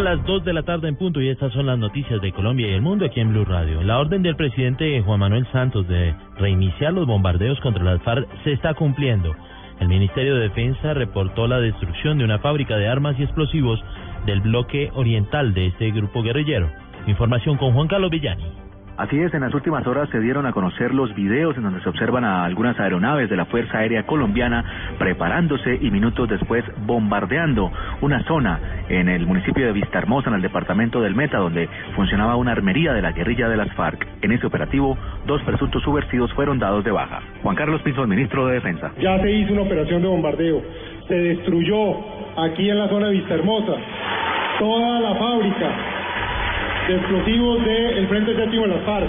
Son las 2 de la tarde en punto y estas son las noticias de Colombia y el mundo aquí en Blue Radio. La orden del presidente Juan Manuel Santos de reiniciar los bombardeos contra las FARC se está cumpliendo. El Ministerio de Defensa reportó la destrucción de una fábrica de armas y explosivos del bloque oriental de este grupo guerrillero. Información con Juan Carlos Villani. Así es, en las últimas horas se dieron a conocer los videos en donde se observan a algunas aeronaves de la Fuerza Aérea Colombiana preparándose y minutos después bombardeando una zona en el municipio de Vista Hermosa, en el departamento del Meta, donde funcionaba una armería de la guerrilla de las FARC. En ese operativo, dos presuntos subversivos fueron dados de baja. Juan Carlos Pinzón, ministro de Defensa. Ya se hizo una operación de bombardeo. Se destruyó aquí en la zona de Vista Hermosa toda la fábrica de explosivos del Frente Séptimo de las FARC.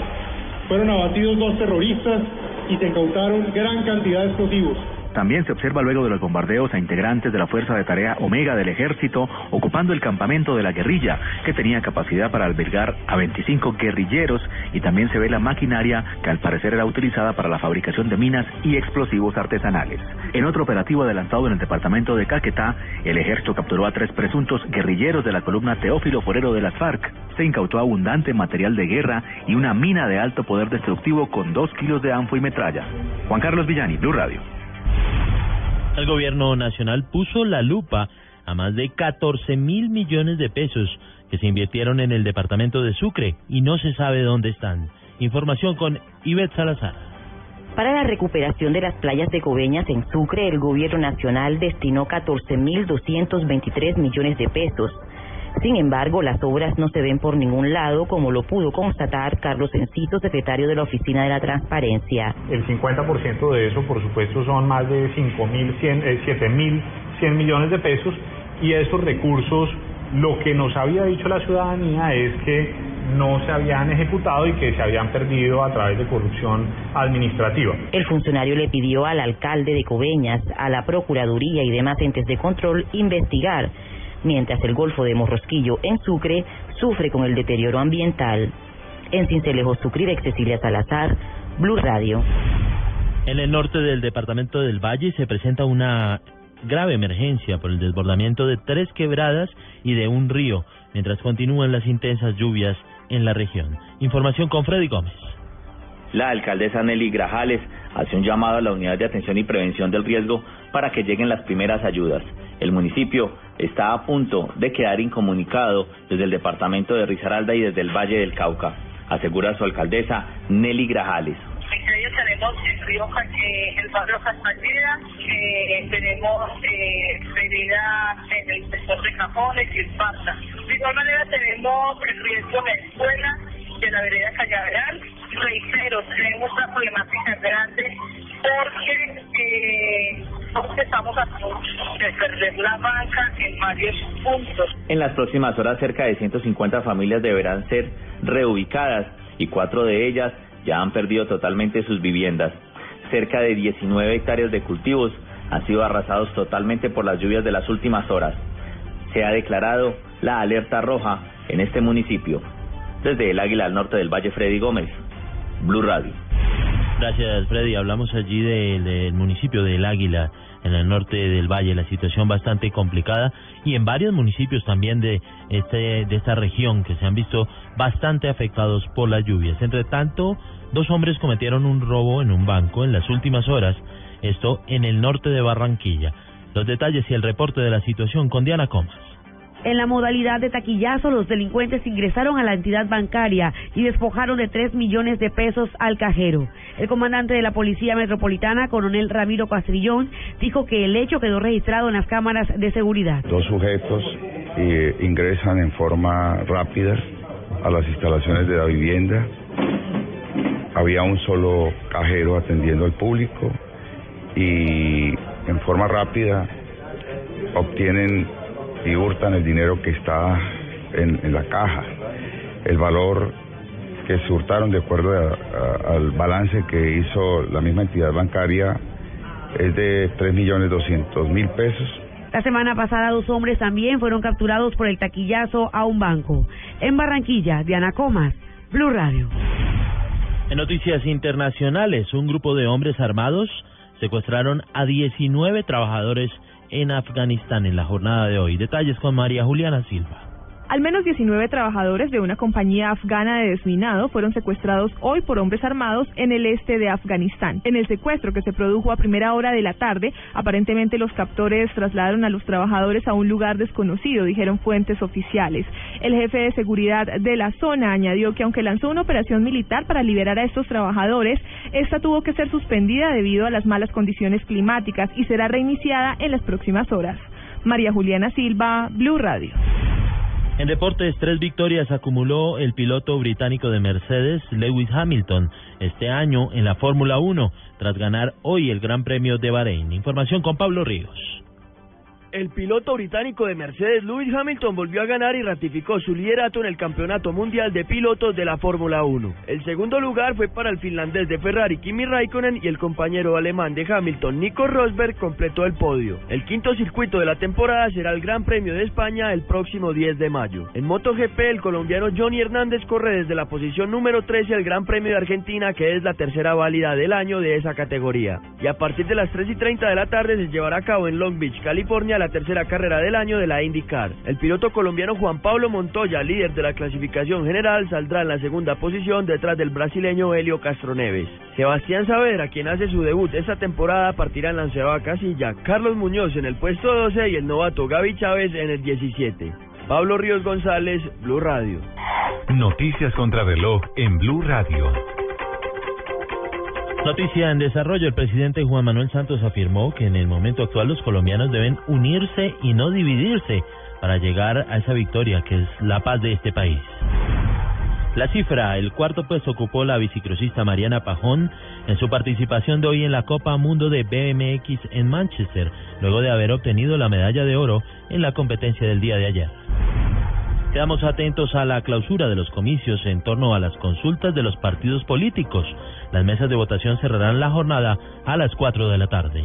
Fueron abatidos dos terroristas y se incautaron gran cantidad de explosivos. También se observa luego de los bombardeos a integrantes de la Fuerza de Tarea Omega del Ejército ocupando el campamento de la guerrilla, que tenía capacidad para albergar a 25 guerrilleros, y también se ve la maquinaria que al parecer era utilizada para la fabricación de minas y explosivos artesanales. En otro operativo adelantado en el departamento de Caquetá, el ejército capturó a tres presuntos guerrilleros de la columna Teófilo Forero de las FARC. Se incautó abundante material de guerra y una mina de alto poder destructivo con dos kilos de anfo y metralla. Juan Carlos Villani, Blue Radio. El gobierno nacional puso la lupa a más de 14 mil millones de pesos que se invirtieron en el departamento de Sucre y no se sabe dónde están. Información con Ivette Salazar. Para la recuperación de las playas de Coveñas en Sucre, el gobierno nacional destinó 14.223 millones de pesos. Sin embargo, las obras no se ven por ningún lado, como lo pudo constatar Carlos Encito, secretario de la Oficina de la Transparencia. El 50% de eso, por supuesto, son más de 5.100, eh, 7.100 millones de pesos y esos recursos, lo que nos había dicho la ciudadanía es que no se habían ejecutado y que se habían perdido a través de corrupción administrativa. El funcionario le pidió al alcalde de Coveñas, a la Procuraduría y demás entes de control investigar mientras el Golfo de Morrosquillo en Sucre sufre con el deterioro ambiental. En Cincelejo, Sucre, de Cecilia Salazar, Blue Radio. En el norte del departamento del Valle se presenta una grave emergencia por el desbordamiento de tres quebradas y de un río, mientras continúan las intensas lluvias en la región. Información con Freddy Gómez. La alcaldesa Nelly Grajales hace un llamado a la unidad de atención y prevención del riesgo para que lleguen las primeras ayudas. El municipio está a punto de quedar incomunicado desde el departamento de Risaralda y desde el Valle del Cauca, asegura su alcaldesa Nelly Grajales. Entre ellos tenemos el eh, el barrio Castañeda, eh, tenemos eh, en el sector de Cajones y Esparta. De igual manera tenemos el riesgo en la escuela de la vereda Cañaveral. Reitero, tenemos una problemática grande porque eh, estamos a en. En las próximas horas, cerca de 150 familias deberán ser reubicadas y cuatro de ellas ya han perdido totalmente sus viviendas. Cerca de 19 hectáreas de cultivos han sido arrasados totalmente por las lluvias de las últimas horas. Se ha declarado la alerta roja en este municipio. Desde el Águila al norte del Valle Freddy Gómez, Blue Radio. Gracias, Freddy. Hablamos allí del, municipio del Águila, en el norte del valle, la situación bastante complicada y en varios municipios también de este de esta región que se han visto bastante afectados por las lluvias. Entre tanto, dos hombres cometieron un robo en un banco en las últimas horas, esto en el norte de Barranquilla. Los detalles y el reporte de la situación con Diana Comas. En la modalidad de taquillazo, los delincuentes ingresaron a la entidad bancaria y despojaron de 3 millones de pesos al cajero. El comandante de la Policía Metropolitana, coronel Ramiro Castrillón, dijo que el hecho quedó registrado en las cámaras de seguridad. Dos sujetos eh, ingresan en forma rápida a las instalaciones de la vivienda. Había un solo cajero atendiendo al público y en forma rápida obtienen y hurtan el dinero que está en, en la caja. El valor que se hurtaron de acuerdo a- a- al balance que hizo la misma entidad bancaria es de 3.200.000 pesos. La semana pasada dos hombres también fueron capturados por el taquillazo a un banco. En Barranquilla, Diana Comas, Blue Radio. En noticias internacionales, un grupo de hombres armados secuestraron a 19 trabajadores en Afganistán en la jornada de hoy. Detalles con María Juliana Silva. Al menos 19 trabajadores de una compañía afgana de desminado fueron secuestrados hoy por hombres armados en el este de Afganistán. En el secuestro que se produjo a primera hora de la tarde, aparentemente los captores trasladaron a los trabajadores a un lugar desconocido, dijeron fuentes oficiales. El jefe de seguridad de la zona añadió que aunque lanzó una operación militar para liberar a estos trabajadores, esta tuvo que ser suspendida debido a las malas condiciones climáticas y será reiniciada en las próximas horas. María Juliana Silva, Blue Radio. En deportes, tres victorias acumuló el piloto británico de Mercedes, Lewis Hamilton, este año en la Fórmula 1, tras ganar hoy el Gran Premio de Bahrein. Información con Pablo Ríos. El piloto británico de Mercedes, Lewis Hamilton, volvió a ganar y ratificó su liderato en el Campeonato Mundial de Pilotos de la Fórmula 1. El segundo lugar fue para el finlandés de Ferrari, Kimi Raikkonen, y el compañero alemán de Hamilton, Nico Rosberg, completó el podio. El quinto circuito de la temporada será el Gran Premio de España el próximo 10 de mayo. En MotoGP, el colombiano Johnny Hernández corre desde la posición número 13 al Gran Premio de Argentina, que es la tercera válida del año de esa categoría. Y a partir de las 3 y 30 de la tarde se llevará a cabo en Long Beach, California, la tercera carrera del año de la IndyCar. El piloto colombiano Juan Pablo Montoya, líder de la clasificación general, saldrá en la segunda posición detrás del brasileño Helio Castroneves. Sebastián Saavedra, quien hace su debut esta temporada, partirá en la onceava casilla. Carlos Muñoz en el puesto 12 y el novato Gaby Chávez en el 17. Pablo Ríos González, Blue Radio. Noticias contra reloj en Blue Radio. Noticia en desarrollo, el presidente Juan Manuel Santos afirmó que en el momento actual los colombianos deben unirse y no dividirse para llegar a esa victoria que es la paz de este país. La cifra, el cuarto puesto ocupó la bicicrosista Mariana Pajón en su participación de hoy en la Copa Mundo de BMX en Manchester, luego de haber obtenido la medalla de oro en la competencia del día de ayer. Quedamos atentos a la clausura de los comicios en torno a las consultas de los partidos políticos. Las mesas de votación cerrarán la jornada a las 4 de la tarde.